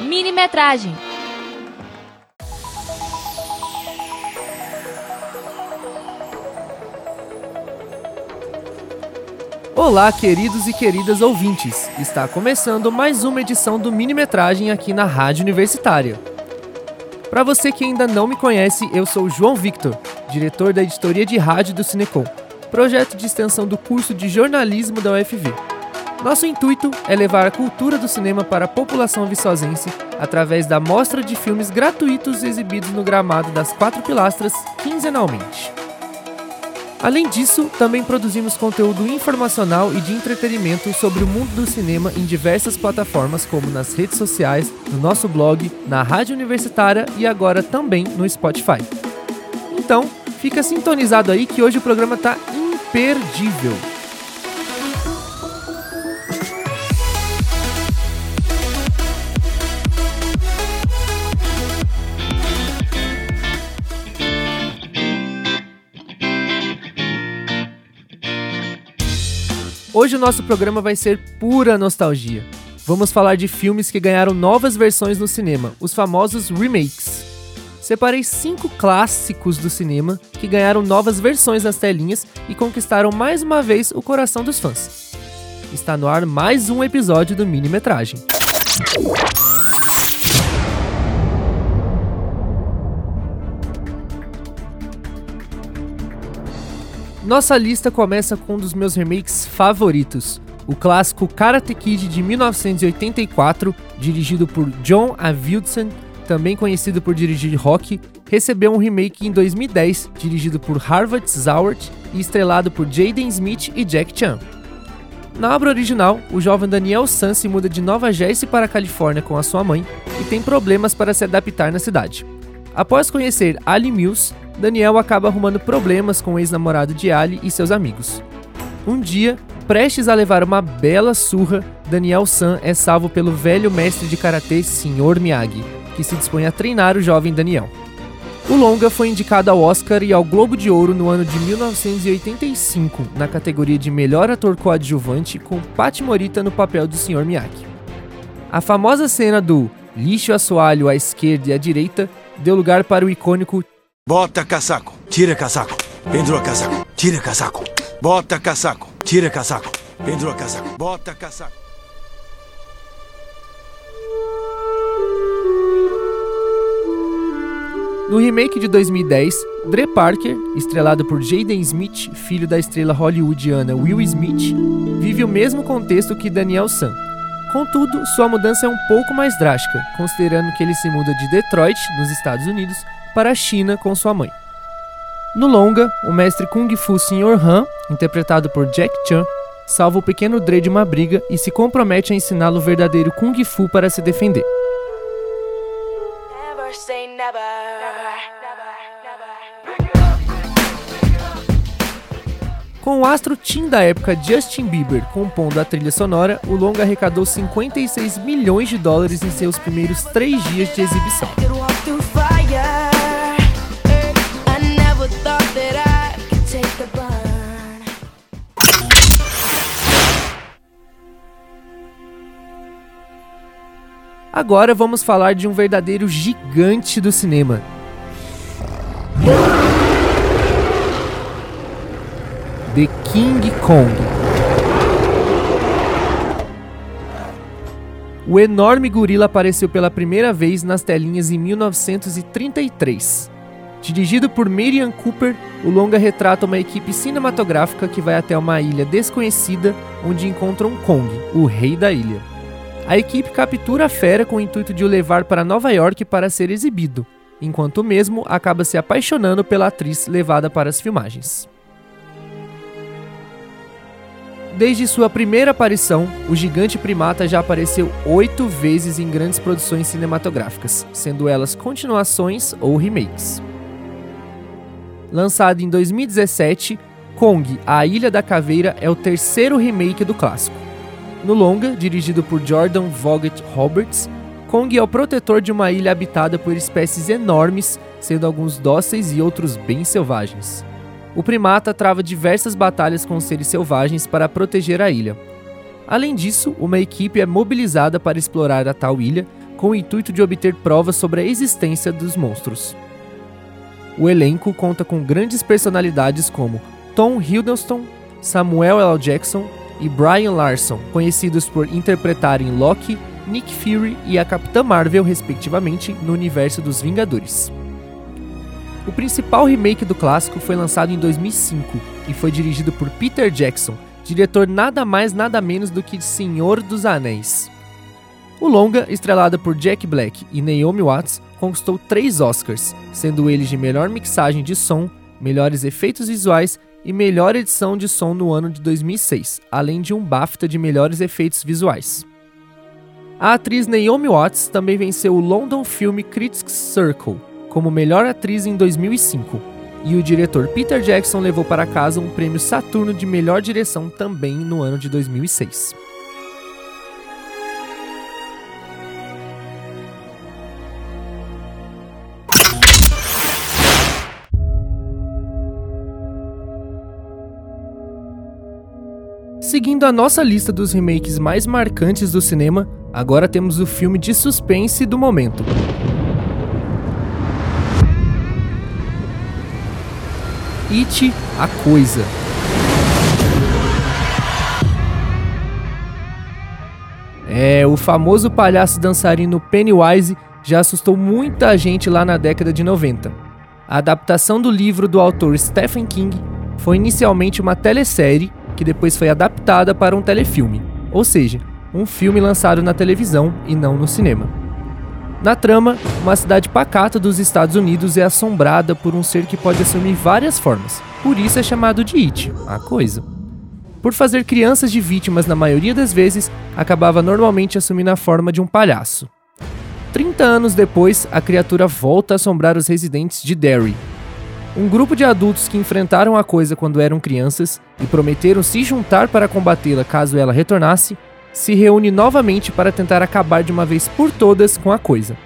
Minimetragem. Olá, queridos e queridas ouvintes! Está começando mais uma edição do Minimetragem aqui na Rádio Universitária. Para você que ainda não me conhece, eu sou João Victor, diretor da editoria de rádio do Cinecom, projeto de extensão do curso de jornalismo da UFV. Nosso intuito é levar a cultura do cinema para a população viçosense através da mostra de filmes gratuitos exibidos no gramado das Quatro Pilastras quinzenalmente. Além disso, também produzimos conteúdo informacional e de entretenimento sobre o mundo do cinema em diversas plataformas, como nas redes sociais, no nosso blog, na rádio universitária e agora também no Spotify. Então, fica sintonizado aí que hoje o programa está imperdível. Hoje o nosso programa vai ser pura nostalgia. Vamos falar de filmes que ganharam novas versões no cinema, os famosos remakes. Separei cinco clássicos do cinema que ganharam novas versões nas telinhas e conquistaram mais uma vez o coração dos fãs. Está no ar mais um episódio do Minimetragem. Nossa lista começa com um dos meus remakes favoritos, o clássico Karate Kid de 1984, dirigido por John Avildsen, também conhecido por dirigir Rock, recebeu um remake em 2010, dirigido por Harvard Zawart e estrelado por Jaden Smith e Jack Chan. Na obra original, o jovem Daniel San se muda de Nova Jersey para a Califórnia com a sua mãe e tem problemas para se adaptar na cidade. Após conhecer Ali Mills, Daniel acaba arrumando problemas com o ex-namorado de Ali e seus amigos. Um dia, prestes a levar uma bela surra, Daniel San é salvo pelo velho mestre de karatê Sr. Miyagi, que se dispõe a treinar o jovem Daniel. O longa foi indicado ao Oscar e ao Globo de Ouro no ano de 1985, na categoria de melhor ator coadjuvante, com Pat Morita no papel do Sr. Miyagi. A famosa cena do lixo assoalho à esquerda e à direita deu lugar para o icônico Bota casaco, tira casaco, pendura casaco, tira casaco. Bota casaco, tira casaco, pendura casaco, bota casaco. No remake de 2010, Dre Parker, estrelado por Jaden Smith, filho da estrela hollywoodiana Will Smith, vive o mesmo contexto que Daniel San. Contudo, sua mudança é um pouco mais drástica, considerando que ele se muda de Detroit, nos Estados Unidos, para a China com sua mãe. No longa, o mestre Kung Fu Sr. Han, interpretado por Jack Chan, salva o pequeno Dre de uma briga e se compromete a ensiná-lo o verdadeiro Kung Fu para se defender. O astro teen da época Justin Bieber compondo a trilha sonora, o longa arrecadou 56 milhões de dólares em seus primeiros três dias de exibição. Agora vamos falar de um verdadeiro gigante do cinema. The King Kong. O enorme gorila apareceu pela primeira vez nas telinhas em 1933. Dirigido por Miriam Cooper, o longa retrata uma equipe cinematográfica que vai até uma ilha desconhecida onde encontram Kong, o rei da ilha. A equipe captura a fera com o intuito de o levar para Nova York para ser exibido, enquanto mesmo acaba se apaixonando pela atriz levada para as filmagens. Desde sua primeira aparição, o gigante primata já apareceu oito vezes em grandes produções cinematográficas, sendo elas continuações ou remakes. Lançado em 2017, Kong, A Ilha da Caveira é o terceiro remake do clássico. No longa, dirigido por Jordan Vogt Roberts, Kong é o protetor de uma ilha habitada por espécies enormes, sendo alguns dóceis e outros bem selvagens. O primata trava diversas batalhas com seres selvagens para proteger a ilha. Além disso, uma equipe é mobilizada para explorar a tal ilha com o intuito de obter provas sobre a existência dos monstros. O elenco conta com grandes personalidades como Tom Hiddleston, Samuel L. Jackson e Brian Larson, conhecidos por interpretarem Loki, Nick Fury e a Capitã Marvel, respectivamente, no universo dos Vingadores. O principal remake do clássico foi lançado em 2005 e foi dirigido por Peter Jackson, diretor nada mais nada menos do que Senhor dos Anéis. O longa, estrelado por Jack Black e Naomi Watts, conquistou três Oscars, sendo eles de melhor mixagem de som, melhores efeitos visuais e melhor edição de som no ano de 2006, além de um BAFTA de melhores efeitos visuais. A atriz Naomi Watts também venceu o London Film Critics Circle como melhor atriz em 2005, e o diretor Peter Jackson levou para casa um prêmio Saturno de melhor direção também no ano de 2006. Seguindo a nossa lista dos remakes mais marcantes do cinema, agora temos o filme de suspense do momento. It, a coisa. É, o famoso palhaço dançarino Pennywise já assustou muita gente lá na década de 90. A adaptação do livro do autor Stephen King foi inicialmente uma telesérie que depois foi adaptada para um telefilme, ou seja, um filme lançado na televisão e não no cinema. Na trama, uma cidade pacata dos Estados Unidos é assombrada por um ser que pode assumir várias formas, por isso é chamado de It, a coisa. Por fazer crianças de vítimas na maioria das vezes, acabava normalmente assumindo a forma de um palhaço. 30 anos depois, a criatura volta a assombrar os residentes de Derry, um grupo de adultos que enfrentaram a coisa quando eram crianças e prometeram se juntar para combatê-la caso ela retornasse, se reúne novamente para tentar acabar de uma vez por todas com a coisa.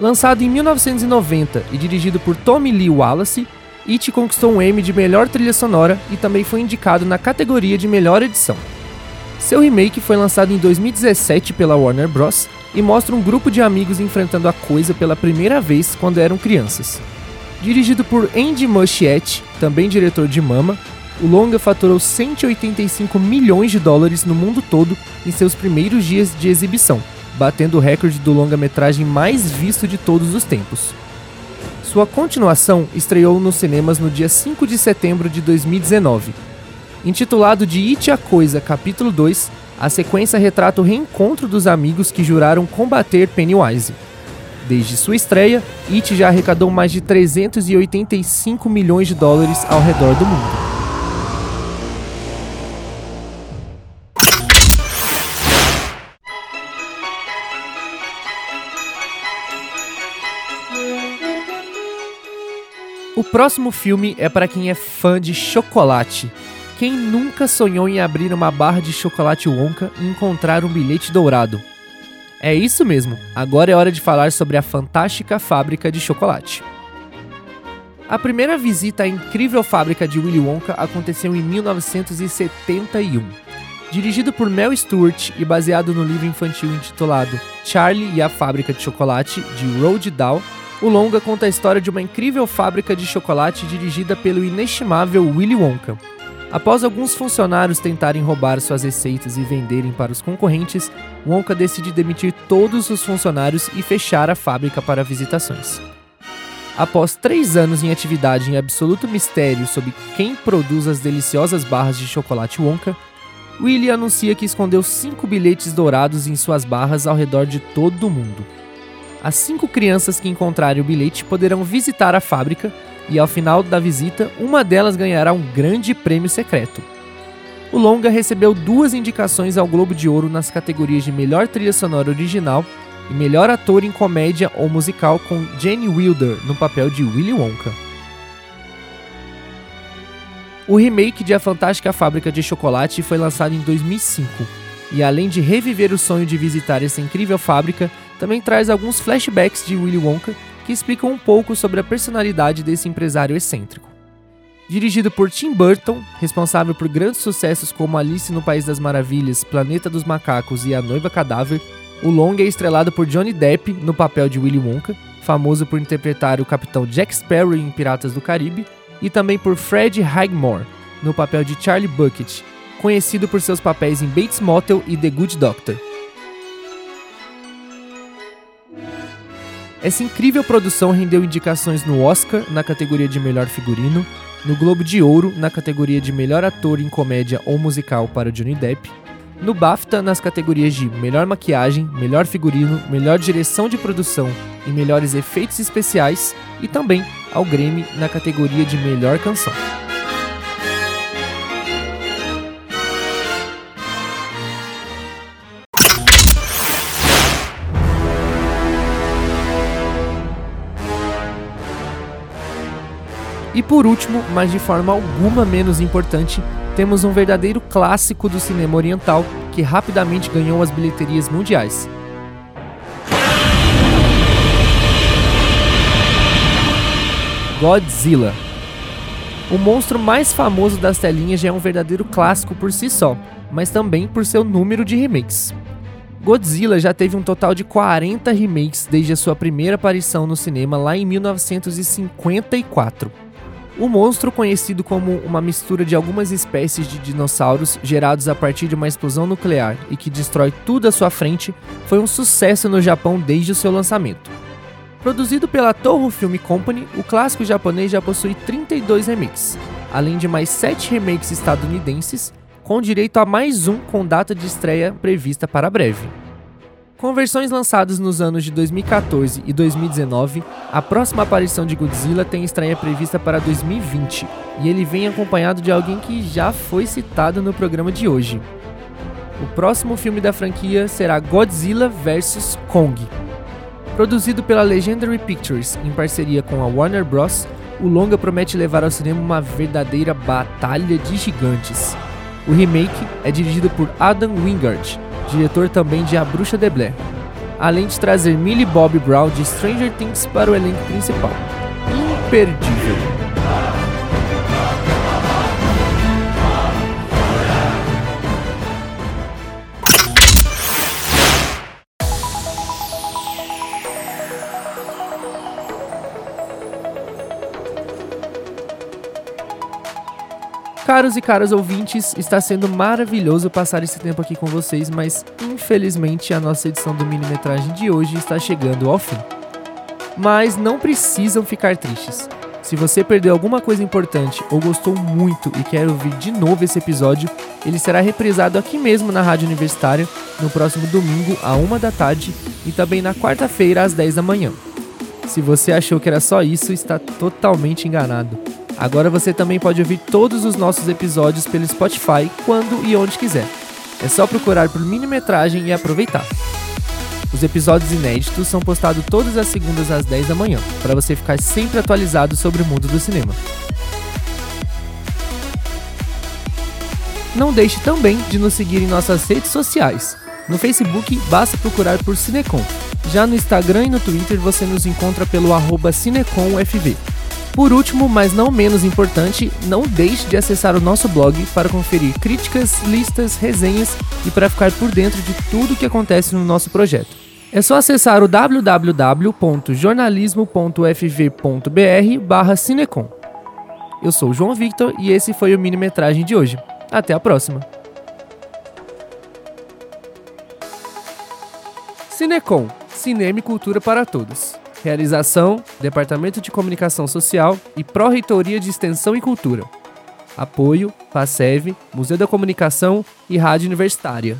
Lançado em 1990 e dirigido por Tommy Lee Wallace, It conquistou um Emmy de melhor trilha sonora e também foi indicado na categoria de melhor edição. Seu remake foi lançado em 2017 pela Warner Bros. e mostra um grupo de amigos enfrentando a coisa pela primeira vez quando eram crianças. Dirigido por Andy Muschietti, também diretor de Mama, o longa faturou 185 milhões de dólares no mundo todo em seus primeiros dias de exibição, batendo o recorde do longa-metragem mais visto de todos os tempos. Sua continuação estreou nos cinemas no dia 5 de setembro de 2019. Intitulado de It a Coisa, capítulo 2, a sequência retrata o reencontro dos amigos que juraram combater Pennywise. Desde sua estreia, It já arrecadou mais de 385 milhões de dólares ao redor do mundo. O próximo filme é para quem é fã de chocolate. Quem nunca sonhou em abrir uma barra de chocolate Wonka e encontrar um bilhete dourado? É isso mesmo, agora é hora de falar sobre a fantástica fábrica de chocolate. A primeira visita à incrível fábrica de Willy Wonka aconteceu em 1971. Dirigido por Mel Stewart e baseado no livro infantil intitulado Charlie e a Fábrica de Chocolate, de Roald Dahl, o longa conta a história de uma incrível fábrica de chocolate dirigida pelo inestimável Willy Wonka, Após alguns funcionários tentarem roubar suas receitas e venderem para os concorrentes, Wonka decide demitir todos os funcionários e fechar a fábrica para visitações. Após três anos em atividade em absoluto mistério sobre quem produz as deliciosas barras de chocolate Wonka, Willy anuncia que escondeu cinco bilhetes dourados em suas barras ao redor de todo o mundo. As cinco crianças que encontrarem o bilhete poderão visitar a fábrica e ao final da visita, uma delas ganhará um grande prêmio secreto. O longa recebeu duas indicações ao Globo de Ouro nas categorias de melhor trilha sonora original e melhor ator em comédia ou musical com Jane Wilder no papel de Willy Wonka. O remake de A Fantástica Fábrica de Chocolate foi lançado em 2005 e, além de reviver o sonho de visitar essa incrível fábrica, também traz alguns flashbacks de Willy Wonka que explicam um pouco sobre a personalidade desse empresário excêntrico. Dirigido por Tim Burton, responsável por grandes sucessos como Alice no País das Maravilhas, Planeta dos Macacos e A Noiva Cadáver, o longa é estrelado por Johnny Depp no papel de Willy Wonka, famoso por interpretar o capitão Jack Sparrow em Piratas do Caribe, e também por Fred Highmore no papel de Charlie Bucket, conhecido por seus papéis em Bates Motel e The Good Doctor. Essa incrível produção rendeu indicações no Oscar na categoria de melhor figurino, no Globo de Ouro na categoria de melhor ator em comédia ou musical para Johnny Depp, no BAFTA nas categorias de melhor maquiagem, melhor figurino, melhor direção de produção e melhores efeitos especiais e também ao Grammy na categoria de melhor canção. E por último, mas de forma alguma menos importante, temos um verdadeiro clássico do cinema oriental que rapidamente ganhou as bilheterias mundiais. Godzilla. O monstro mais famoso das telinhas já é um verdadeiro clássico por si só, mas também por seu número de remakes. Godzilla já teve um total de 40 remakes desde a sua primeira aparição no cinema lá em 1954. O monstro, conhecido como uma mistura de algumas espécies de dinossauros gerados a partir de uma explosão nuclear e que destrói tudo à sua frente, foi um sucesso no Japão desde o seu lançamento. Produzido pela Toho Film Company, o clássico japonês já possui 32 remakes, além de mais 7 remakes estadunidenses, com direito a mais um com data de estreia prevista para breve. Com versões lançadas nos anos de 2014 e 2019, a próxima aparição de Godzilla tem estreia prevista para 2020, e ele vem acompanhado de alguém que já foi citado no programa de hoje. O próximo filme da franquia será Godzilla vs Kong. Produzido pela Legendary Pictures em parceria com a Warner Bros., o longa promete levar ao cinema uma verdadeira batalha de gigantes. O remake é dirigido por Adam Wingard, diretor também de A Bruxa de Blair, além de trazer Millie Bobby Brown de Stranger Things para o elenco principal. Imperdível! Caros e caras ouvintes, está sendo maravilhoso passar esse tempo aqui com vocês, mas infelizmente a nossa edição do minimetragem de hoje está chegando ao fim. Mas não precisam ficar tristes. Se você perdeu alguma coisa importante ou gostou muito e quer ouvir de novo esse episódio, ele será reprisado aqui mesmo na Rádio Universitária no próximo domingo, à uma da tarde, e também na quarta-feira, às 10 da manhã. Se você achou que era só isso, está totalmente enganado. Agora você também pode ouvir todos os nossos episódios pelo Spotify quando e onde quiser. É só procurar por minimetragem e aproveitar. Os episódios inéditos são postados todas as segundas às 10 da manhã, para você ficar sempre atualizado sobre o mundo do cinema. Não deixe também de nos seguir em nossas redes sociais. No Facebook, basta procurar por Cinecom. Já no Instagram e no Twitter você nos encontra pelo arroba CinecomFV. Por último, mas não menos importante, não deixe de acessar o nosso blog para conferir críticas, listas, resenhas e para ficar por dentro de tudo o que acontece no nosso projeto. É só acessar o www.jornalismo.fv.br/cinecom. Eu sou o João Victor e esse foi o minimetragem de hoje. Até a próxima. Cinecom, cinema e cultura para todos. Realização: Departamento de Comunicação Social e Pró-Reitoria de Extensão e Cultura. Apoio: PASEV, Museu da Comunicação e Rádio Universitária.